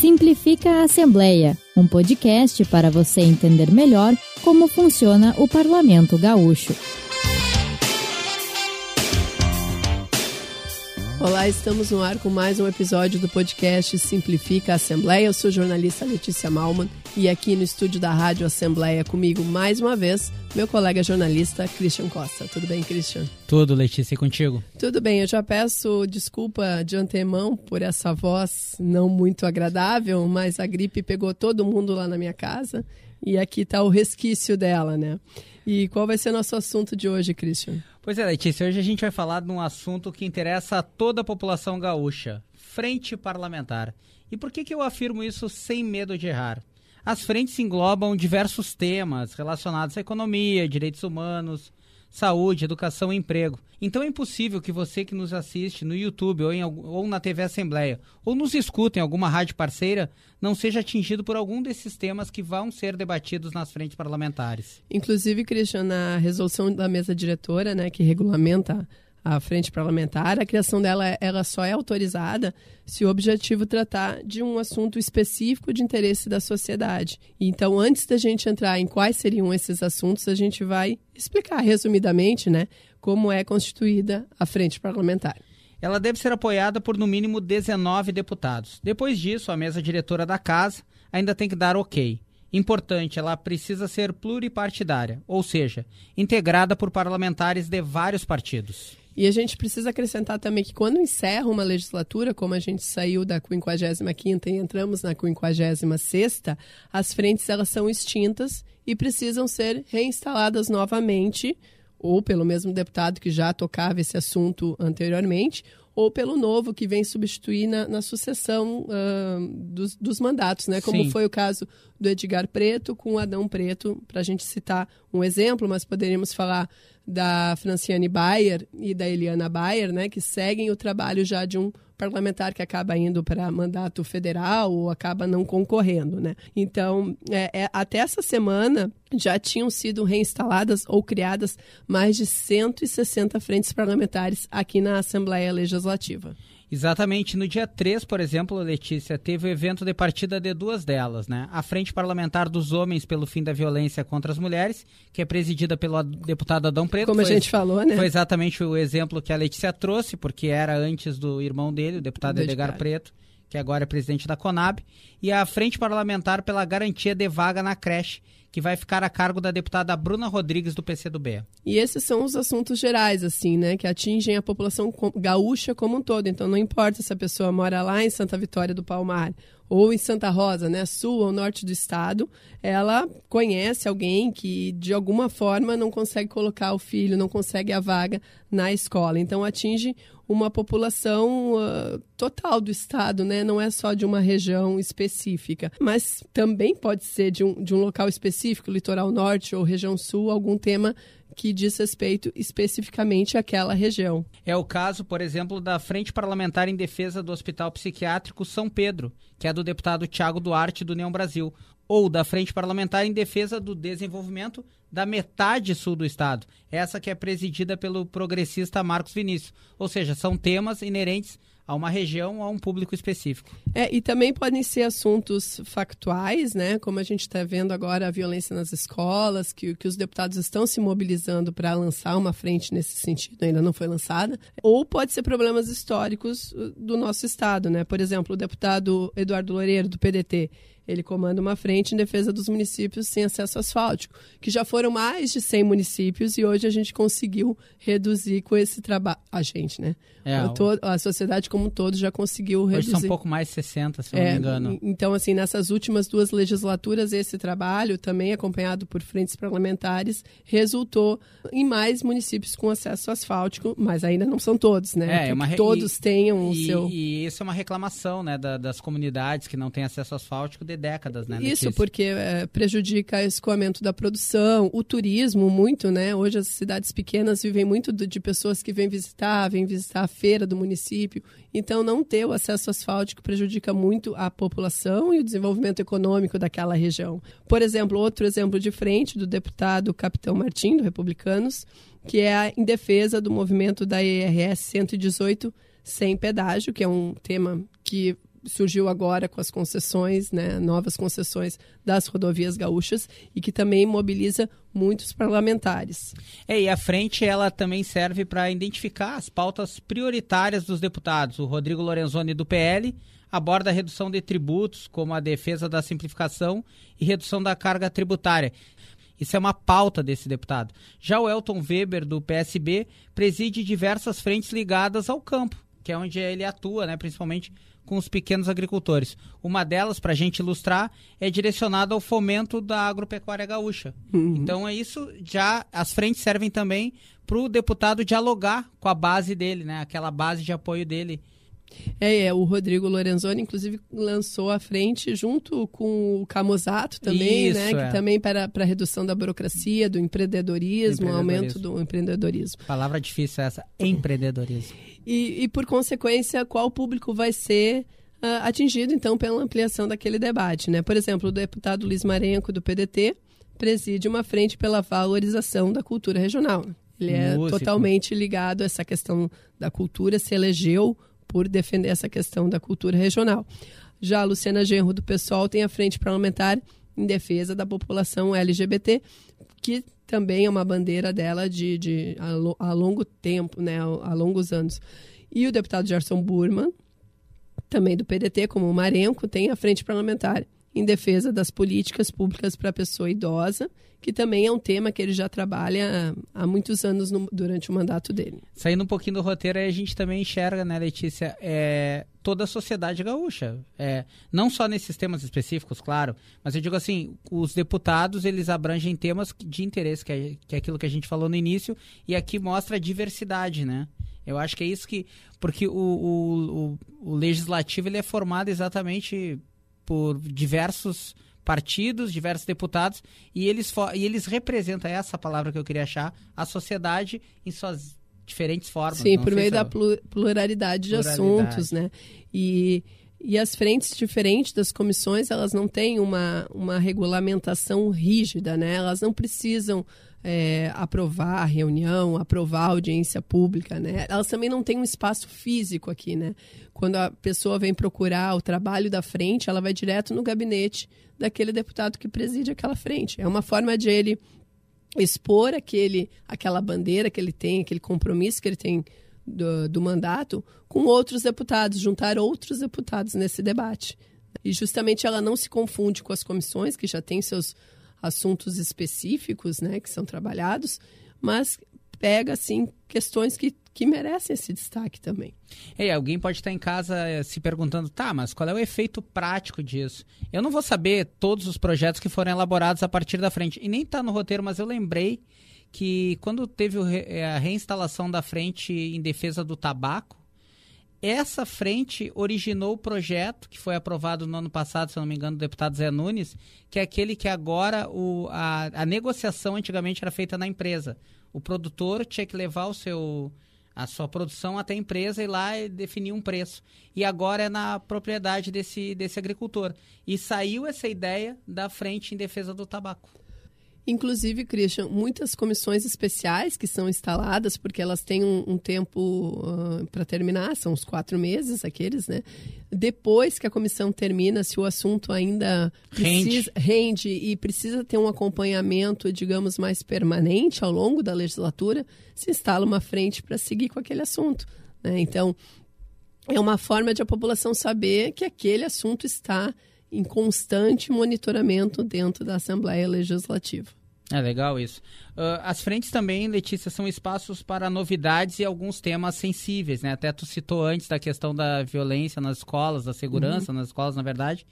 Simplifica a Assembleia, um podcast para você entender melhor como funciona o Parlamento Gaúcho. Olá, estamos no ar com mais um episódio do podcast Simplifica a Assembleia. Eu sou a jornalista Letícia Malman e aqui no estúdio da Rádio Assembleia comigo mais uma vez meu colega jornalista Christian Costa. Tudo bem, Christian? Tudo, Letícia, e contigo? Tudo bem, eu já peço desculpa de antemão por essa voz não muito agradável, mas a gripe pegou todo mundo lá na minha casa e aqui está o resquício dela, né? E qual vai ser nosso assunto de hoje, Christian? Pois é, Letícia, hoje a gente vai falar de um assunto que interessa a toda a população gaúcha: frente parlamentar. E por que, que eu afirmo isso sem medo de errar? As frentes englobam diversos temas relacionados à economia, direitos humanos, saúde, educação e emprego. Então é impossível que você que nos assiste no YouTube ou, em, ou na TV Assembleia ou nos escuta em alguma rádio parceira não seja atingido por algum desses temas que vão ser debatidos nas frentes parlamentares. Inclusive, Cristian, na resolução da mesa diretora, né, que regulamenta a frente parlamentar, a criação dela ela só é autorizada se o objetivo tratar de um assunto específico de interesse da sociedade. Então, antes da gente entrar em quais seriam esses assuntos, a gente vai explicar resumidamente, né, como é constituída a frente parlamentar. Ela deve ser apoiada por no mínimo 19 deputados. Depois disso, a mesa diretora da casa ainda tem que dar OK. Importante, ela precisa ser pluripartidária, ou seja, integrada por parlamentares de vários partidos. E a gente precisa acrescentar também que quando encerra uma legislatura, como a gente saiu da 55ª e entramos na 56ª, as frentes elas são extintas e precisam ser reinstaladas novamente, ou pelo mesmo deputado que já tocava esse assunto anteriormente, ou pelo novo que vem substituir na, na sucessão uh, dos, dos, mandatos, né? Como Sim. foi o caso do Edgar Preto com o Adão Preto, para a gente citar um exemplo, mas poderíamos falar da Franciane Bayer e da Eliana Bayer, né? Que seguem o trabalho já de um parlamentar que acaba indo para mandato federal ou acaba não concorrendo, né? Então, é, é, até essa semana já tinham sido reinstaladas ou criadas mais de 160 frentes parlamentares aqui na Assembleia Legislativa. Exatamente. No dia 3, por exemplo, Letícia, teve o evento de partida de duas delas, né? A Frente Parlamentar dos Homens pelo Fim da Violência contra as Mulheres, que é presidida pelo deputado Adão Preto. Como foi, a gente falou, né? Foi exatamente o exemplo que a Letícia trouxe, porque era antes do irmão dele, o deputado do Edgar Preto, que agora é presidente da Conab. E a Frente Parlamentar pela Garantia de Vaga na Creche, que vai ficar a cargo da deputada Bruna Rodrigues do PCdoB. E esses são os assuntos gerais, assim, né, que atingem a população gaúcha como um todo. Então não importa se a pessoa mora lá em Santa Vitória do Palmar ou em Santa Rosa, né, sul ou norte do estado, ela conhece alguém que de alguma forma não consegue colocar o filho, não consegue a vaga na escola. Então atinge uma população uh, total do estado, né? Não é só de uma região específica, mas também pode ser de um, de um local específico, litoral norte ou região sul, algum tema que diz respeito especificamente àquela região. É o caso, por exemplo, da Frente Parlamentar em Defesa do Hospital Psiquiátrico São Pedro, que é do deputado Tiago Duarte, do União Brasil, ou da Frente Parlamentar em Defesa do Desenvolvimento da metade sul do estado, essa que é presidida pelo progressista Marcos Vinícius. Ou seja, são temas inerentes a uma região a um público específico. É, e também podem ser assuntos factuais, né? Como a gente está vendo agora a violência nas escolas, que, que os deputados estão se mobilizando para lançar uma frente nesse sentido, ainda não foi lançada. Ou pode ser problemas históricos uh, do nosso estado, né? Por exemplo, o deputado Eduardo Loureiro, do PDT, ele comanda uma frente em defesa dos municípios sem acesso asfáltico, que já foram mais de 100 municípios e hoje a gente conseguiu reduzir com esse trabalho. A gente, né? É, a, a sociedade como um todo já conseguiu reduzir. Hoje são um pouco mais de 60, se não é, me engano. Então, assim, nessas últimas duas legislaturas, esse trabalho, também acompanhado por frentes parlamentares, resultou em mais municípios com acesso asfáltico, mas ainda não são todos, né? É, é uma re... todos tenham o seu... E isso é uma reclamação, né, da, das comunidades que não têm acesso asfáltico de décadas, né? Isso, porque é, prejudica o escoamento da produção, o turismo muito, né? Hoje as cidades pequenas vivem muito de pessoas que vêm visitar, vêm visitar a feira do município. Então, não ter o acesso asfáltico prejudica muito a população e o desenvolvimento econômico daquela região. Por exemplo, outro exemplo de frente do deputado Capitão Martim, do Republicanos, que é em defesa do movimento da IRS 118 sem pedágio, que é um tema que surgiu agora com as concessões, né, novas concessões das rodovias gaúchas e que também mobiliza muitos parlamentares. É, e a frente ela também serve para identificar as pautas prioritárias dos deputados. O Rodrigo Lorenzoni do PL aborda a redução de tributos, como a defesa da simplificação e redução da carga tributária. Isso é uma pauta desse deputado. Já o Elton Weber, do PSB, preside diversas frentes ligadas ao campo, que é onde ele atua, né, principalmente com os pequenos agricultores. Uma delas, para a gente ilustrar, é direcionada ao fomento da agropecuária gaúcha. Uhum. Então é isso, já as frentes servem também para o deputado dialogar com a base dele, né, aquela base de apoio dele é, é, o Rodrigo Lorenzoni, inclusive, lançou à frente, junto com o Camusato também, né, Isso, né? É. Que também para, para a redução da burocracia, do empreendedorismo, empreendedorismo. aumento do empreendedorismo. Palavra difícil essa, empreendedorismo. E, e por consequência, qual público vai ser uh, atingido, então, pela ampliação daquele debate, né? Por exemplo, o deputado Luiz Marenco, do PDT, preside uma frente pela valorização da cultura regional. Ele é totalmente ligado a essa questão da cultura, se elegeu por defender essa questão da cultura regional. Já a Luciana Genro, do PSOL, tem a frente parlamentar em defesa da população LGBT, que também é uma bandeira dela de, de a, a, longo tempo, né, a, longos anos. E o deputado Gerson Burman, também do PDT, como o Marenco, tem a frente parlamentar em defesa das políticas públicas para a pessoa idosa, que também é um tema que ele já trabalha há muitos anos no, durante o mandato dele. Saindo um pouquinho do roteiro, a gente também enxerga, né, Letícia, é, toda a sociedade gaúcha. É, não só nesses temas específicos, claro, mas eu digo assim, os deputados, eles abrangem temas de interesse, que é, que é aquilo que a gente falou no início, e aqui mostra a diversidade, né? Eu acho que é isso que... Porque o, o, o, o legislativo, ele é formado exatamente por diversos partidos, diversos deputados, e eles, e eles representam, é essa palavra que eu queria achar, a sociedade em suas diferentes formas. Sim, por meio da pluralidade de pluralidade. assuntos, né? E, e as frentes diferentes das comissões, elas não têm uma, uma regulamentação rígida, né? Elas não precisam é, aprovar a reunião, aprovar a audiência pública, né? Elas também não têm um espaço físico aqui, né? Quando a pessoa vem procurar o trabalho da frente, ela vai direto no gabinete daquele deputado que preside aquela frente. É uma forma de ele expor aquele, aquela bandeira que ele tem, aquele compromisso que ele tem do, do mandato com outros deputados, juntar outros deputados nesse debate. E justamente ela não se confunde com as comissões, que já têm seus assuntos específicos, né, que são trabalhados, mas pega assim questões que, que merecem esse destaque também. E alguém pode estar em casa eh, se perguntando, tá, mas qual é o efeito prático disso? Eu não vou saber todos os projetos que foram elaborados a partir da frente. E nem está no roteiro, mas eu lembrei que quando teve eh, a reinstalação da frente em defesa do tabaco, essa frente originou o projeto que foi aprovado no ano passado, se não me engano, do deputado Zé Nunes, que é aquele que agora o, a, a negociação antigamente era feita na empresa. O produtor tinha que levar o seu a sua produção até a empresa e lá definir um preço. E agora é na propriedade desse, desse agricultor. E saiu essa ideia da frente em defesa do tabaco. Inclusive, Christian, muitas comissões especiais que são instaladas, porque elas têm um, um tempo uh, para terminar, são os quatro meses aqueles, né? Depois que a comissão termina, se o assunto ainda precisa, rende. rende e precisa ter um acompanhamento, digamos, mais permanente ao longo da legislatura, se instala uma frente para seguir com aquele assunto. Né? Então, é uma forma de a população saber que aquele assunto está em constante monitoramento dentro da Assembleia Legislativa. É legal isso. Uh, as frentes também, Letícia, são espaços para novidades e alguns temas sensíveis, né? Até tu citou antes da questão da violência nas escolas, da segurança uhum. nas escolas, na verdade,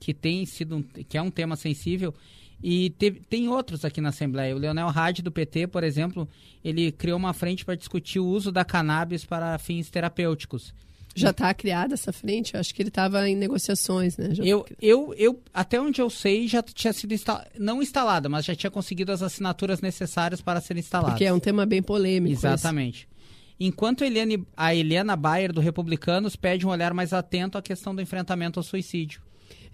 que tem sido um, que é um tema sensível. E teve, tem outros aqui na Assembleia. O Leonel Hadi, do PT, por exemplo, ele criou uma frente para discutir o uso da cannabis para fins terapêuticos. Já está criada essa frente? Eu acho que ele estava em negociações, né? Já eu, eu, eu, até onde eu sei, já tinha sido instal... não instalada, mas já tinha conseguido as assinaturas necessárias para ser instalada. Porque é um tema bem polêmico. Exatamente. Esse. Enquanto Eliane, a Eliana Bayer, do Republicanos, pede um olhar mais atento à questão do enfrentamento ao suicídio.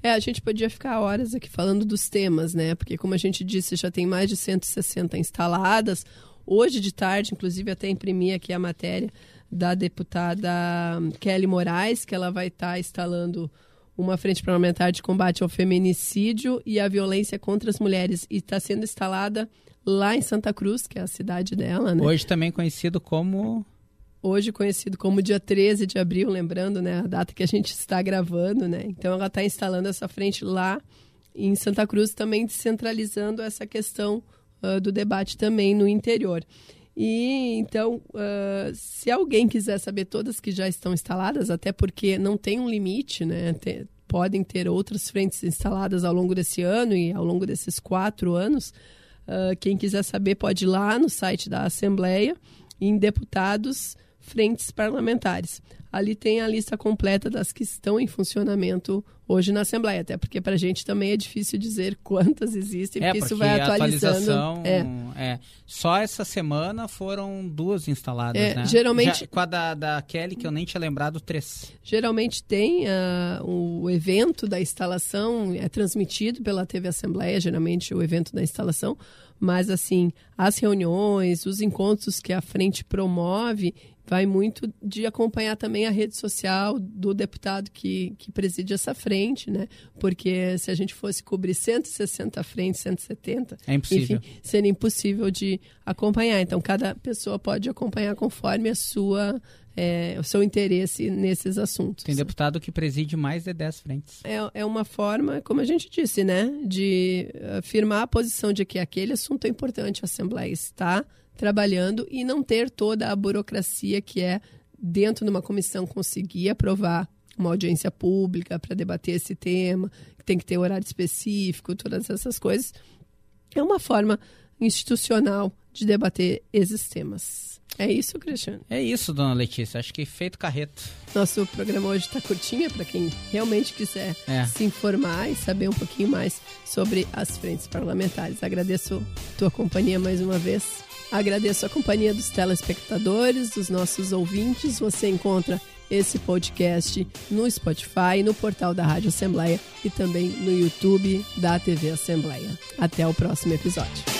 É, a gente podia ficar horas aqui falando dos temas, né? Porque, como a gente disse, já tem mais de 160 instaladas. Hoje de tarde, inclusive, até imprimi aqui a matéria da deputada Kelly Moraes, que ela vai estar tá instalando uma frente parlamentar de combate ao feminicídio e à violência contra as mulheres. E está sendo instalada lá em Santa Cruz, que é a cidade dela. Né? Hoje também conhecido como. Hoje conhecido como dia 13 de abril, lembrando né, a data que a gente está gravando. Né? Então ela está instalando essa frente lá em Santa Cruz, também descentralizando essa questão uh, do debate também no interior. E então, uh, se alguém quiser saber todas que já estão instaladas, até porque não tem um limite, né? Tem, podem ter outras frentes instaladas ao longo desse ano e ao longo desses quatro anos. Uh, quem quiser saber pode ir lá no site da Assembleia, em deputados, frentes parlamentares. Ali tem a lista completa das que estão em funcionamento hoje na Assembleia, até porque para a gente também é difícil dizer quantas existem, é, porque, isso vai atualizando. É. é. Só essa semana foram duas instaladas, é, né? Geralmente. Já, com a da, da, Kelly, que eu nem tinha lembrado, três. Geralmente tem uh, o evento da instalação, é transmitido pela TV Assembleia, geralmente o evento da instalação, mas assim, as reuniões, os encontros que a frente promove, vai muito de acompanhar também a rede social do deputado que, que preside essa frente, né? Porque se a gente fosse cobrir 160 frentes, 170, é impossível. enfim, seria impossível de acompanhar. Então, cada pessoa pode acompanhar conforme a sua é, o seu interesse nesses assuntos. Tem deputado que preside mais de 10 frentes. É, é uma forma, como a gente disse, né, de afirmar a posição de que aquele assunto é importante, a Assembleia está trabalhando e não ter toda a burocracia que é dentro de uma comissão conseguir aprovar uma audiência pública para debater esse tema, que tem que ter horário específico, todas essas coisas. É uma forma institucional de debater esses temas. É isso, Cristiano? É isso, dona Letícia. Acho que feito carreto. Nosso programa hoje está curtinho, é para quem realmente quiser é. se informar e saber um pouquinho mais sobre as frentes parlamentares. Agradeço tua companhia mais uma vez. Agradeço a companhia dos telespectadores, dos nossos ouvintes. Você encontra esse podcast no Spotify, no portal da Rádio Assembleia e também no YouTube da TV Assembleia. Até o próximo episódio.